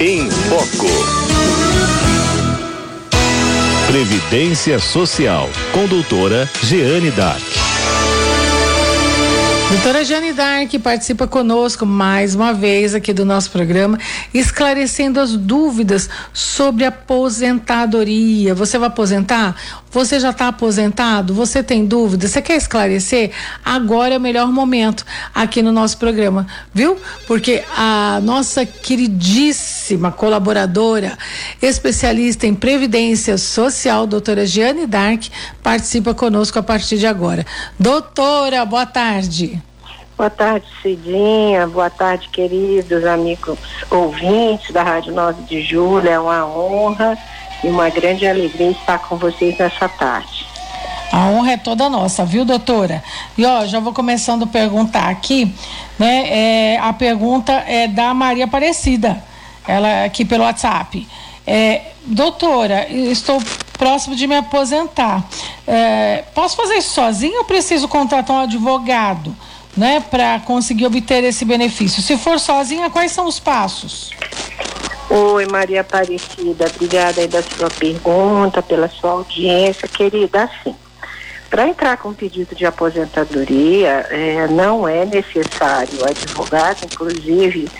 em Foco. Previdência Social, com doutora Jeane Dark. Doutora Jane Dark participa conosco mais uma vez aqui do nosso programa, esclarecendo as dúvidas sobre aposentadoria. Você vai aposentar? Você já está aposentado? Você tem dúvida? Você quer esclarecer? Agora é o melhor momento aqui no nosso programa, viu? Porque a nossa queridíssima colaboradora, especialista em previdência social, doutora Jeane Dark, participa conosco a partir de agora. Doutora, boa tarde. Boa tarde, Cidinha. Boa tarde, queridos amigos ouvintes da Rádio 9 de Julho. É uma honra e uma grande alegria estar com vocês nessa tarde. A honra é toda nossa, viu, doutora? E ó, já vou começando a perguntar aqui, né? É, a pergunta é da Maria Aparecida, ela aqui pelo WhatsApp. É, doutora, estou próximo de me aposentar. É, posso fazer isso sozinho ou preciso contratar um advogado? né, para conseguir obter esse benefício? Se for sozinha, quais são os passos? Oi, Maria Aparecida, obrigada aí da sua pergunta, pela sua audiência, querida. Assim, para entrar com pedido de aposentadoria, é, não é necessário advogado, inclusive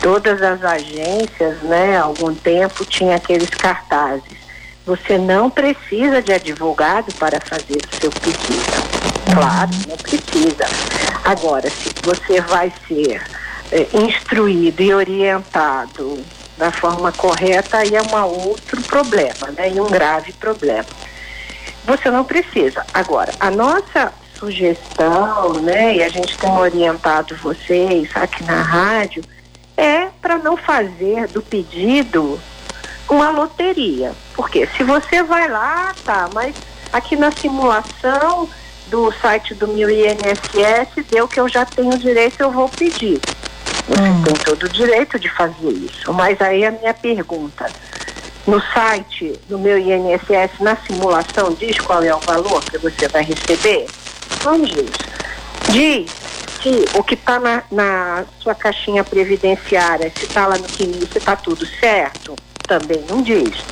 todas as agências, né, há algum tempo tinha aqueles cartazes. Você não precisa de advogado para fazer o seu pedido. Claro, não precisa. Agora, se você vai ser é, instruído e orientado da forma correta, aí é um outro problema, né? E um grave problema. Você não precisa. Agora, a nossa sugestão, né, e a gente tem orientado vocês aqui na rádio, é para não fazer do pedido uma loteria. Porque se você vai lá, tá, mas aqui na simulação do site do meu INSS deu que eu já tenho direito, eu vou pedir. Você hum. tem todo o direito de fazer isso. Mas aí a minha pergunta, no site do meu INSS, na simulação, diz qual é o valor que você vai receber? Não diz. Diz se o que está na, na, sua caixinha previdenciária, se está lá no CNI, se está tudo certo, também não diz.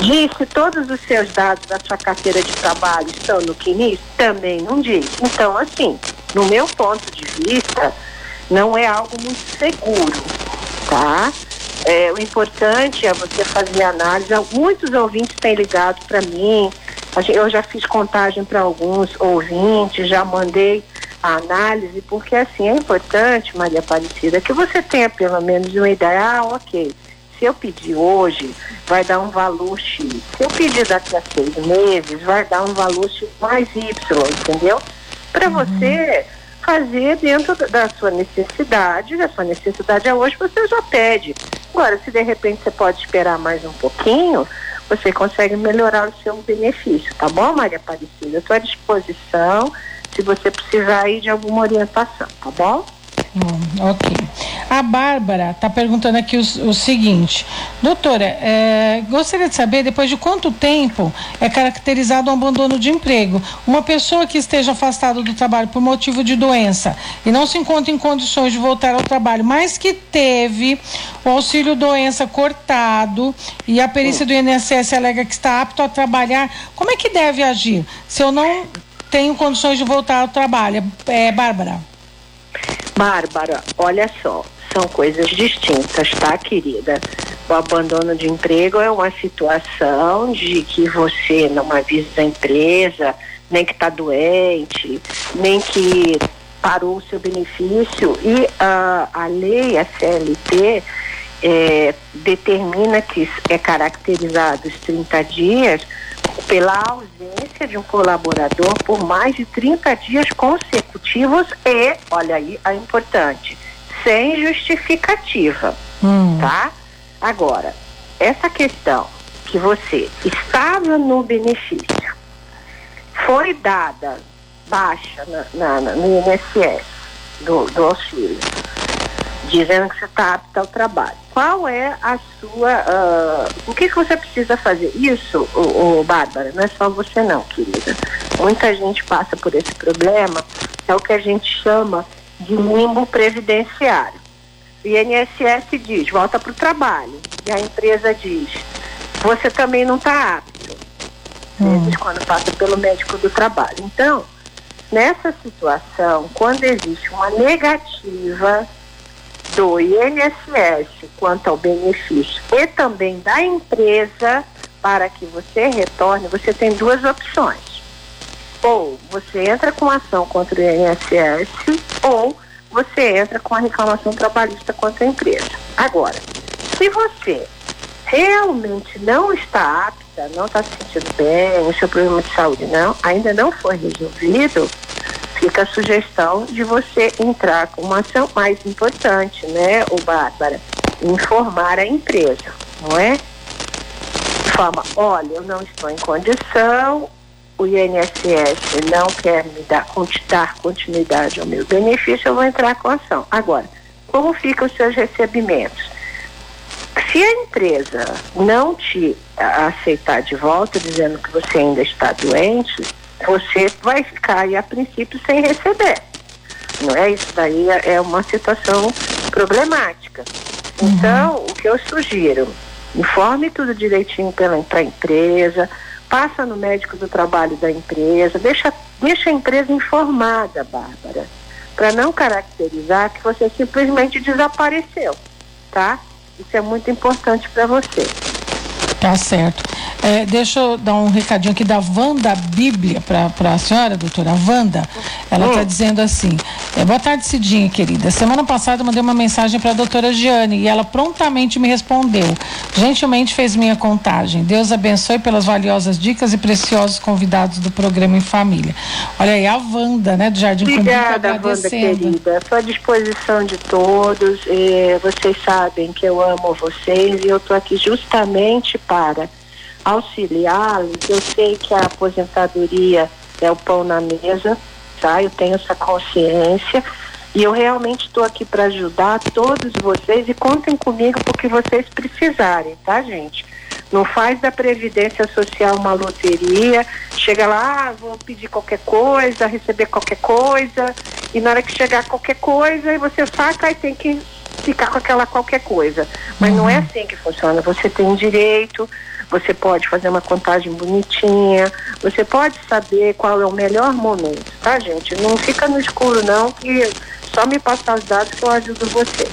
Diz se todos os seus dados da sua carteira de trabalho estão no CNIS? Também não diz. Então, assim, no meu ponto de vista, não é algo muito seguro, tá? É, o importante é você fazer análise. Muitos ouvintes têm ligado para mim. Eu já fiz contagem para alguns ouvintes, já mandei a análise, porque assim é importante, Maria Aparecida, que você tenha pelo menos uma ideia. Ah, ok se eu pedir hoje, vai dar um valor X. Se eu pedir daqui a seis meses, vai dar um valor X mais Y, entendeu? Para uhum. você fazer dentro da sua necessidade, a sua necessidade é hoje, você já pede. Agora, se de repente você pode esperar mais um pouquinho, você consegue melhorar o seu benefício, tá bom, Maria Aparecida? Estou à disposição se você precisar aí de alguma orientação, tá bom? Hum, ok. Bárbara está perguntando aqui o, o seguinte, doutora, é, gostaria de saber depois de quanto tempo é caracterizado um abandono de emprego. Uma pessoa que esteja afastada do trabalho por motivo de doença e não se encontra em condições de voltar ao trabalho, mas que teve o auxílio doença cortado e a perícia do INSS alega que está apto a trabalhar, como é que deve agir se eu não tenho condições de voltar ao trabalho? É, Bárbara. Bárbara, olha só, são coisas distintas, tá, querida? O abandono de emprego é uma situação de que você não avisa da empresa, nem que está doente, nem que parou o seu benefício e a, a lei, a CLT, é, determina que é caracterizado os 30 dias pela ausência de um colaborador por mais de 30 dias consecutivos e, olha aí a importante, sem justificativa, hum. tá? Agora, essa questão que você estava no benefício, foi dada baixa na, na, no INSS do, do auxílio, dizendo que você está apto ao trabalho. Qual é a sua. Uh, o que, que você precisa fazer? Isso, o, o Bárbara, não é só você não, querida. Muita gente passa por esse problema, é o que a gente chama de limbo previdenciário. o INSS diz, volta para o trabalho. E a empresa diz, você também não está apto. Hum. Vezes quando passa pelo médico do trabalho. Então, nessa situação, quando existe uma negativa do INSS quanto ao benefício e também da empresa para que você retorne, você tem duas opções. Ou você entra com ação contra o INSS ou você entra com a reclamação trabalhista contra a empresa. Agora, se você realmente não está apta, não está se sentindo bem, o seu problema de saúde não, ainda não foi resolvido, fica a sugestão de você entrar com uma ação mais importante, né, o Bárbara? Informar a empresa, não é? Fala, olha, eu não estou em condição, o INSS não quer me dar, dar continuidade ao meu benefício, eu vou entrar com a ação. Agora, como ficam os seus recebimentos? Se a empresa não te aceitar de volta, dizendo que você ainda está doente, você vai ficar aí, a princípio sem receber. Não é? Isso daí é uma situação problemática. Uhum. Então, o que eu sugiro, informe tudo direitinho pela, a empresa, passa no médico do trabalho da empresa, deixa, deixa a empresa informada, Bárbara, para não caracterizar que você simplesmente desapareceu, tá? Isso é muito importante para você. Tá certo. É, deixa eu dar um recadinho aqui da Wanda Bíblia para a senhora, doutora Wanda. Ela está dizendo assim: é, boa tarde, Cidinha, querida. Semana passada eu mandei uma mensagem para a doutora Giane e ela prontamente me respondeu. Gentilmente fez minha contagem. Deus abençoe pelas valiosas dicas e preciosos convidados do programa em família. Olha aí, a Wanda, né, do Jardim Obrigada, Wanda, querida. Estou à disposição de todos. Eh, vocês sabem que eu amo vocês e eu estou aqui justamente para auxiliá-los. Eu sei que a aposentadoria é o pão na mesa, tá? Eu tenho essa consciência e eu realmente estou aqui para ajudar todos vocês e contem comigo porque vocês precisarem, tá, gente? Não faz da Previdência Social uma loteria, chega lá, ah, vou pedir qualquer coisa, receber qualquer coisa, e na hora que chegar qualquer coisa, você saca e tem que ficar com aquela qualquer coisa. Mas uhum. não é assim que funciona. Você tem direito, você pode fazer uma contagem bonitinha, você pode saber qual é o melhor momento, tá, gente? Não fica no escuro, não, que só me passar os dados que eu ajudo você.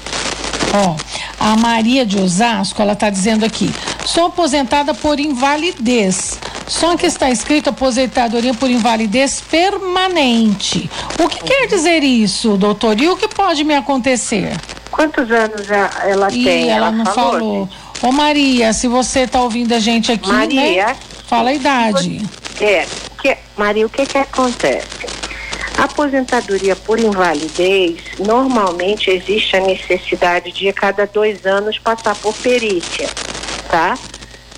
Ó, oh, a Maria de Osasco, ela está dizendo aqui: sou aposentada por invalidez. Só que está escrito aposentadoria por invalidez permanente. O que quer dizer isso, doutor? E o que pode me acontecer? Quantos anos ela tem? Ela, ela não falou. falou. Ô Maria, se você está ouvindo a gente aqui, Maria, né? Fala a idade. É, que, Maria, o que que acontece? A aposentadoria por invalidez, normalmente existe a necessidade de a cada dois anos passar por perícia, tá?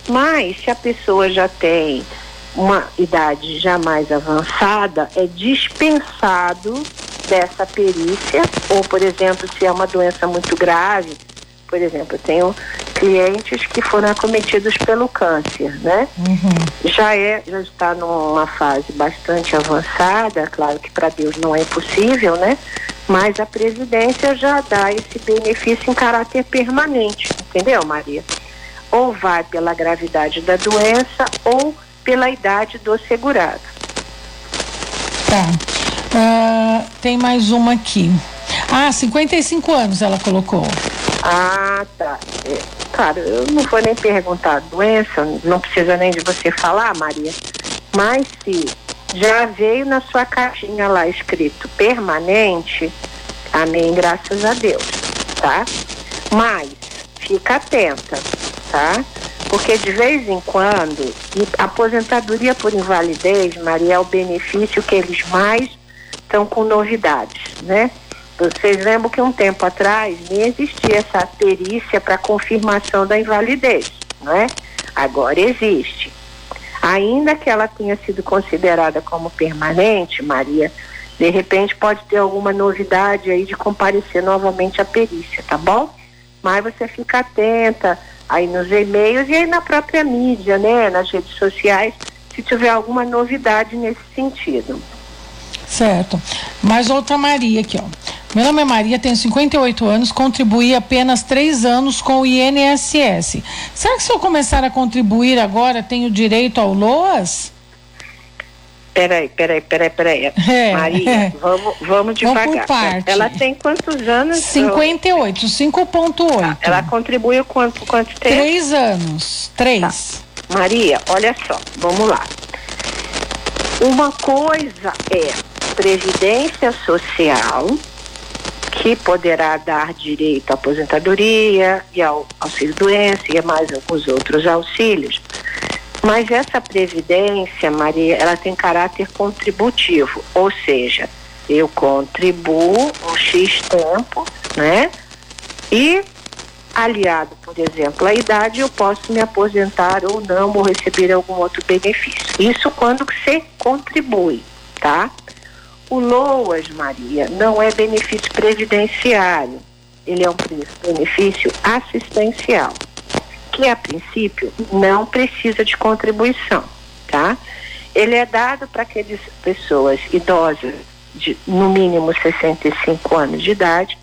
Mas se a pessoa já tem uma idade já mais avançada, é dispensado dessa perícia, ou por exemplo, se é uma doença muito grave, por exemplo, eu tenho clientes que foram acometidos pelo câncer, né? Uhum. Já é, já está numa fase bastante avançada, claro que para Deus não é possível, né? Mas a previdência já dá esse benefício em caráter permanente, entendeu, Maria? Ou vai pela gravidade da doença ou pela idade do segurado. Tá. Uh, tem mais uma aqui. Ah, 55 anos ela colocou. Ah, tá. É, claro, eu não vou nem perguntar doença, não precisa nem de você falar, Maria. Mas se já veio na sua caixinha lá escrito permanente, amém, graças a Deus, tá? Mas fica atenta, tá? Porque de vez em quando, aposentadoria por invalidez, Maria, é o benefício que eles mais estão com novidades, né? Vocês lembram que um tempo atrás nem existia essa perícia para confirmação da invalidez, não é? Agora existe. Ainda que ela tenha sido considerada como permanente, Maria, de repente pode ter alguma novidade aí de comparecer novamente à perícia, tá bom? Mas você fica atenta aí nos e-mails e aí na própria mídia, né, nas redes sociais, se tiver alguma novidade nesse sentido. Certo. Mais outra Maria aqui, ó. Meu nome é Maria, tenho 58 anos, contribuí apenas três anos com o INSS. Será que se eu começar a contribuir agora, tenho direito ao LOAS? Peraí, peraí, peraí, peraí. É, Maria, é. vamos, vamos devagar. Vamos por parte. Ela tem quantos anos? 58, 5.8. Tá, ela contribuiu quanto, quanto tempo? Três anos. Três. Tá. Maria, olha só, vamos lá. Uma coisa é previdência social, que poderá dar direito à aposentadoria e ao auxílio doença e mais alguns outros auxílios. Mas essa previdência, Maria, ela tem caráter contributivo, ou seja, eu contribuo um X tempo, né? E aliado, por exemplo, à idade, eu posso me aposentar ou não, ou receber algum outro benefício. Isso quando você contribui, tá? O LOAS, Maria, não é benefício previdenciário, ele é um benefício assistencial, que a princípio não precisa de contribuição, tá? Ele é dado para aquelas pessoas idosas de no mínimo 65 anos de idade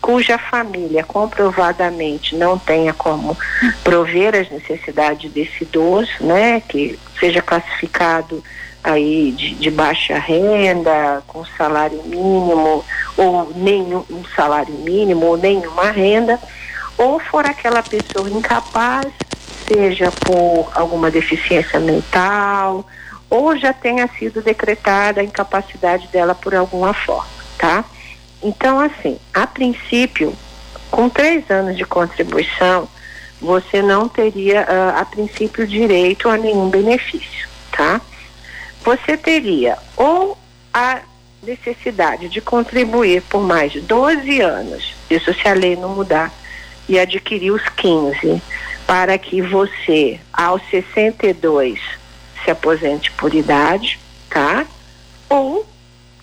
cuja família comprovadamente não tenha como prover as necessidades desse idoso, né, que seja classificado aí de, de baixa renda, com salário mínimo, ou nenhum um salário mínimo, ou nenhuma renda, ou for aquela pessoa incapaz, seja por alguma deficiência mental, ou já tenha sido decretada a incapacidade dela por alguma forma, tá? Então, assim, a princípio, com três anos de contribuição, você não teria, uh, a princípio, direito a nenhum benefício, tá? Você teria ou a necessidade de contribuir por mais de 12 anos, isso se a lei não mudar, e adquirir os 15, para que você, aos 62, se aposente por idade, tá? Ou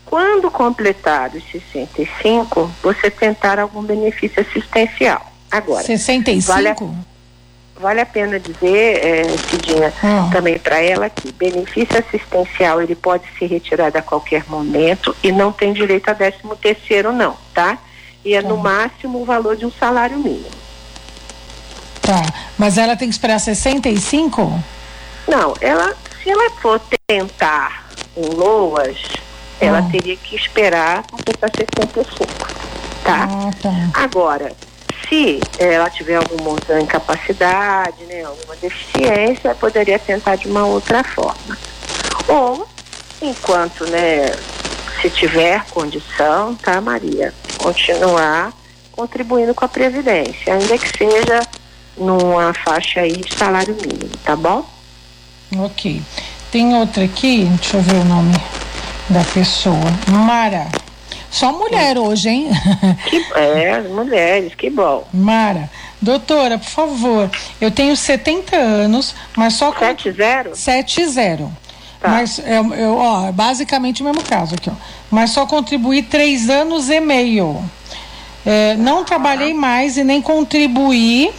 quando completar os 65, você tentar algum benefício assistencial. Agora, 65? Vale a, vale a pena dizer, é, Cidinha, hum. também para ela que benefício assistencial ele pode ser retirado a qualquer momento e não tem direito a 13 terceiro não, tá? E é hum. no máximo o valor de um salário mínimo. Tá, mas ela tem que esperar 65? Não, ela, se ela for tentar um LOAS, ela ah. teria que esperar completar 65, tá? Ah, tá? Agora, se ela tiver alguma outra incapacidade, né, alguma deficiência, poderia tentar de uma outra forma. Ou, enquanto, né, se tiver condição, tá, Maria, continuar contribuindo com a Previdência, ainda que seja numa faixa aí de salário mínimo, tá bom? Ok. Tem outra aqui, deixa eu ver o nome da pessoa. Mara. Só mulher hoje, hein? Que, é, mulheres, que bom. Mara. Doutora, por favor, eu tenho 70 anos, mas só com. 7-0? 7-0. Tá. Mas, eu, eu, ó, basicamente o mesmo caso aqui, ó. Mas só contribuí três anos e meio. É, não trabalhei mais e nem contribuí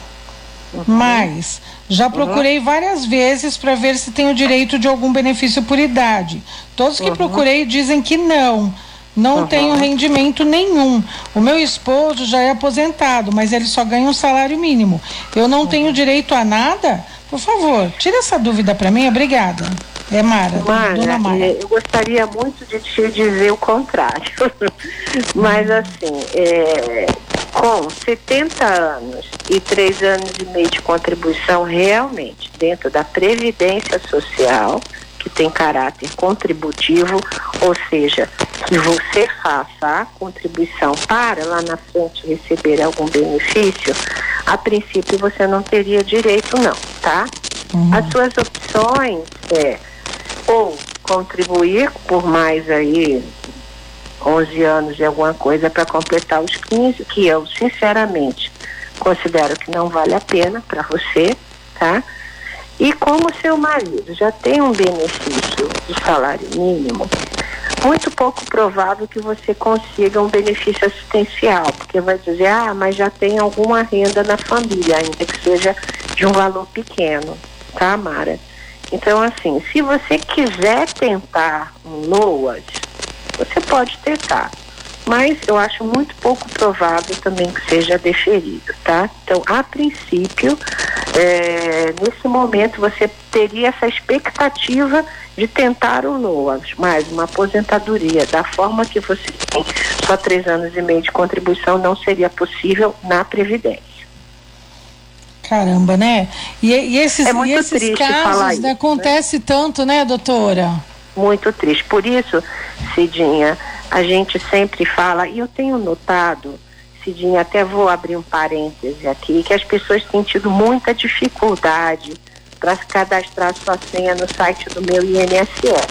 uhum. mais. Já procurei uhum. várias vezes para ver se tenho direito de algum benefício por idade. Todos que uhum. procurei dizem que não. Não uhum. tenho rendimento nenhum. O meu esposo já é aposentado, mas ele só ganha um salário mínimo. Eu não tenho direito a nada? Por favor, tira essa dúvida para mim, obrigada. É Mara, Mara, dona Mara. É, eu gostaria muito de te dizer o contrário. mas assim, é, com 70 anos e 3 anos e meio de contribuição realmente dentro da Previdência Social, que tem caráter contributivo, ou seja, que você faça a contribuição para lá na frente receber algum benefício, a princípio você não teria direito não, tá? Uhum. As suas opções é ou contribuir por mais aí 11 anos de alguma coisa para completar os 15, que eu, sinceramente, considero que não vale a pena para você, tá? E como seu marido já tem um benefício de salário mínimo, muito pouco provável que você consiga um benefício assistencial, porque vai dizer, ah, mas já tem alguma renda na família, ainda que seja de um valor pequeno, tá, Mara? Então, assim, se você quiser tentar um LOAS, você pode tentar. Mas eu acho muito pouco provável também que seja deferido, tá? Então, a princípio, é, nesse momento você teria essa expectativa de tentar o NOAS, mas uma aposentadoria da forma que você tem, só três anos e meio de contribuição não seria possível na Previdência. Caramba, né? E, e esses, é e esses casos né, acontece né? tanto, né, doutora? Muito triste. Por isso, Cidinha, a gente sempre fala, e eu tenho notado, Cidinha, até vou abrir um parêntese aqui, que as pessoas têm tido muita dificuldade para cadastrar sua senha no site do meu INSS.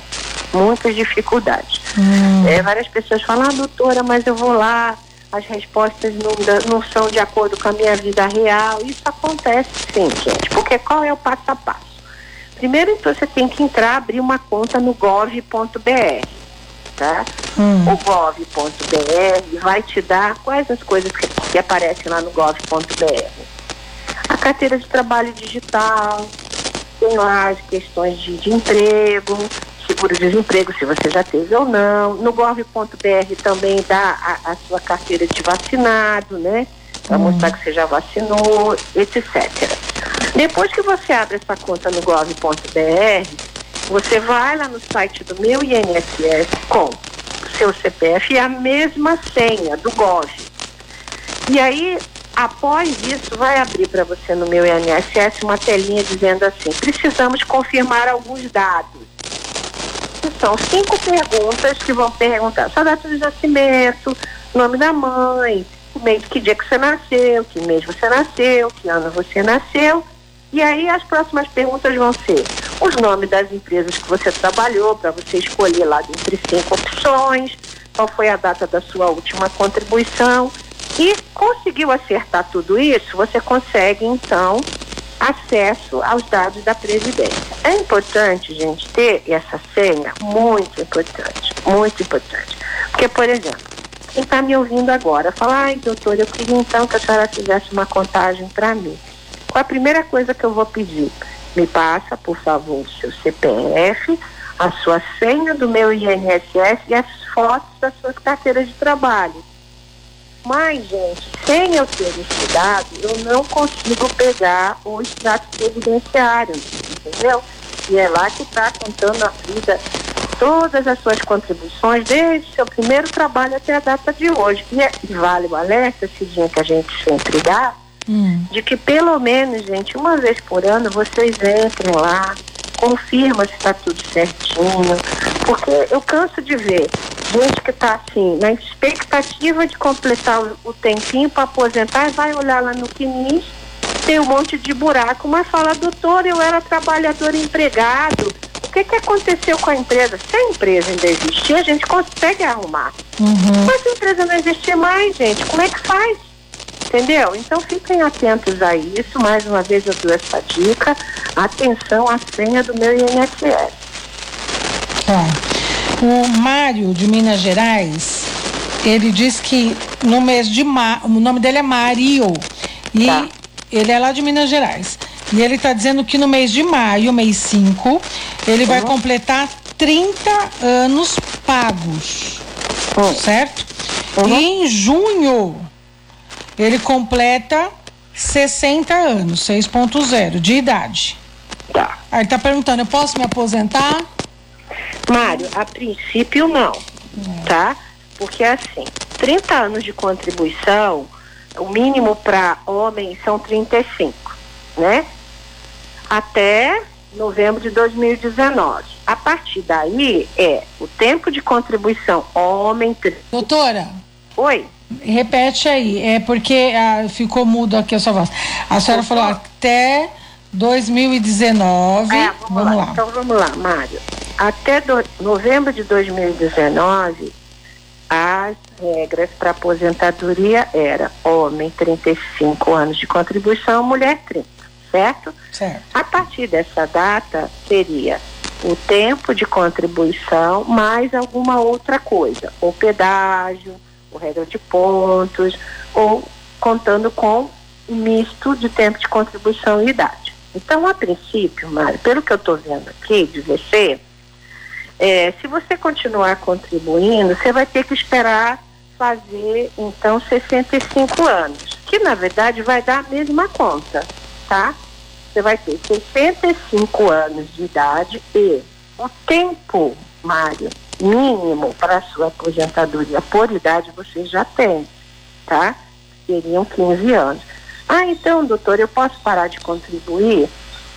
Muitas dificuldades. Hum. É, várias pessoas falam, ah, doutora, mas eu vou lá, as respostas não, não são de acordo com a minha vida real. Isso acontece sim, gente, porque qual é o passo a passo? Primeiro, então, você tem que entrar, abrir uma conta no gov.br, tá? Hum. O gov.br vai te dar quais as coisas que, que aparecem lá no gov.br. A carteira de trabalho digital, tem lá as questões de, de emprego, seguro-desemprego, se você já teve ou não. No gov.br também dá a, a, sua carteira de vacinado, né? Para hum. mostrar que você já vacinou, etc. Depois que você abre essa conta no gov.br, você vai lá no site do meu INSS com o seu CPF e a mesma senha do Gov. E aí, após isso, vai abrir para você no meu INSS uma telinha dizendo assim: precisamos confirmar alguns dados são cinco perguntas que vão perguntar sua data de nascimento, nome da mãe, mês, que dia que você nasceu, que mês você nasceu, que ano você nasceu. E aí as próximas perguntas vão ser os nomes das empresas que você trabalhou, para você escolher lá dentre cinco opções, qual foi a data da sua última contribuição. E conseguiu acertar tudo isso, você consegue então acesso aos dados da Previdência. É importante, gente, ter essa senha, muito importante, muito importante. Porque, por exemplo, quem está me ouvindo agora fala, ai, doutor, eu queria então que a senhora fizesse uma contagem para mim. Qual a primeira coisa que eu vou pedir? Me passa, por favor, o seu CPF, a sua senha do meu INSS e as fotos das suas carteiras de trabalho mas, gente, sem eu ter estudado, eu não consigo pegar o extrato previdenciário, entendeu? E é lá que está contando a vida, todas as suas contribuições, desde o seu primeiro trabalho até a data de hoje. E é, vale o alerta, Cidinha, que a gente sempre dá, hum. de que pelo menos, gente, uma vez por ano vocês entrem lá, confirma se está tudo certinho, porque eu canso de ver gente que está assim, na expectativa de completar o, o tempinho para aposentar, vai olhar lá no CNIS, tem um monte de buraco, mas fala, doutor, eu era trabalhador empregado. O que, que aconteceu com a empresa? Se a empresa ainda existir, a gente consegue arrumar. Uhum. Mas se a empresa não existir mais, gente, como é que faz? Entendeu? Então fiquem atentos a isso. Mais uma vez eu dou essa dica. Atenção à senha do meu INSS. É. O Mário de Minas Gerais, ele diz que no mês de maio, o nome dele é Mário e tá. ele é lá de Minas Gerais. E ele está dizendo que no mês de maio, mês 5, ele uhum. vai completar 30 anos pagos. Uhum. Certo? Uhum. E em junho, ele completa 60 anos, 6.0 de idade. Tá. Aí ele tá perguntando, eu posso me aposentar? Mário, a princípio não, tá? Porque assim, 30 anos de contribuição, o mínimo para homens são 35, né? Até novembro de 2019. A partir daí é o tempo de contribuição homem. Doutora. Oi. Repete aí, é porque ah, ficou mudo aqui a sua voz. A senhora falou até 2019. É, vamos, vamos lá. lá. Então vamos lá, Mário. Até do, novembro de 2019, as regras para aposentadoria era homem 35 anos de contribuição, mulher 30, certo? Certo. A partir dessa data seria o tempo de contribuição mais alguma outra coisa, ou pedágio, ou regra de pontos, ou contando com misto de tempo de contribuição e idade. Então, a princípio, Mário, pelo que eu estou vendo aqui de você, é, se você continuar contribuindo, você vai ter que esperar fazer então 65 anos, que na verdade vai dar a mesma conta, tá? Você vai ter 65 anos de idade e o tempo, Mário, mínimo para sua aposentadoria por idade você já tem, tá? Seriam 15 anos. Ah, então, doutor, eu posso parar de contribuir?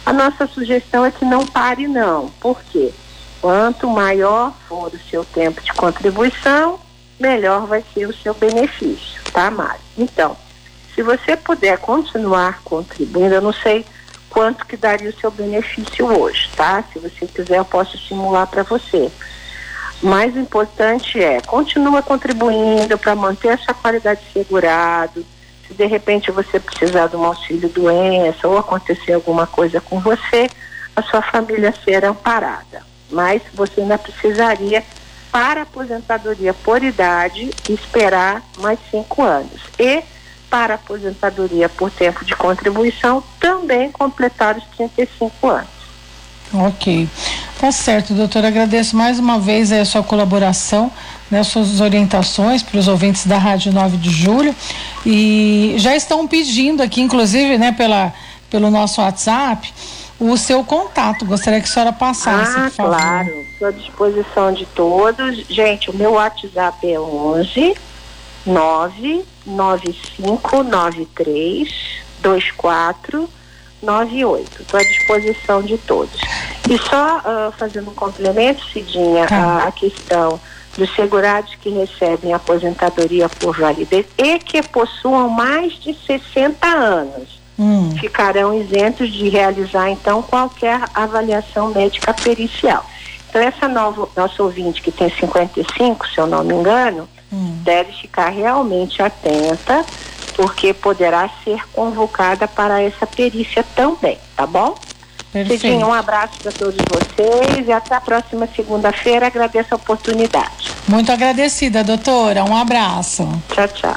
A nossa sugestão é que não pare, não. Por quê? Quanto maior for o seu tempo de contribuição, melhor vai ser o seu benefício, tá, Mário? Então, se você puder continuar contribuindo, eu não sei quanto que daria o seu benefício hoje, tá? Se você quiser, eu posso simular para você. Mais importante é, continua contribuindo para manter essa qualidade de segurado, se de repente você precisar de um auxílio doença ou acontecer alguma coisa com você, a sua família ser amparada. Mas você ainda precisaria, para aposentadoria por idade, esperar mais cinco anos. E para aposentadoria por tempo de contribuição, também completar os 35 anos. Ok. Tá certo, doutor. Agradeço mais uma vez a sua colaboração né, suas orientações para os ouvintes da Rádio 9 de Julho. E já estão pedindo aqui, inclusive, né, pela, pelo nosso WhatsApp, o seu contato. Gostaria que a senhora passasse, ah. Claro, estou à disposição de todos. Gente, o meu WhatsApp é 11 99593 24 98. Estou à disposição de todos. E só uh, fazendo um complemento, Cidinha, tá. a, a questão dos segurados que recebem aposentadoria por validez e que possuam mais de 60 anos. Hum. Ficarão isentos de realizar, então, qualquer avaliação médica pericial. Então, essa nova, nossa ouvinte que tem 55, se eu não me engano, hum. deve ficar realmente atenta, porque poderá ser convocada para essa perícia também, tá bom? Cidinho, um abraço para todos vocês e até a próxima segunda-feira. Agradeço a oportunidade. Muito agradecida, doutora. Um abraço. Tchau, tchau.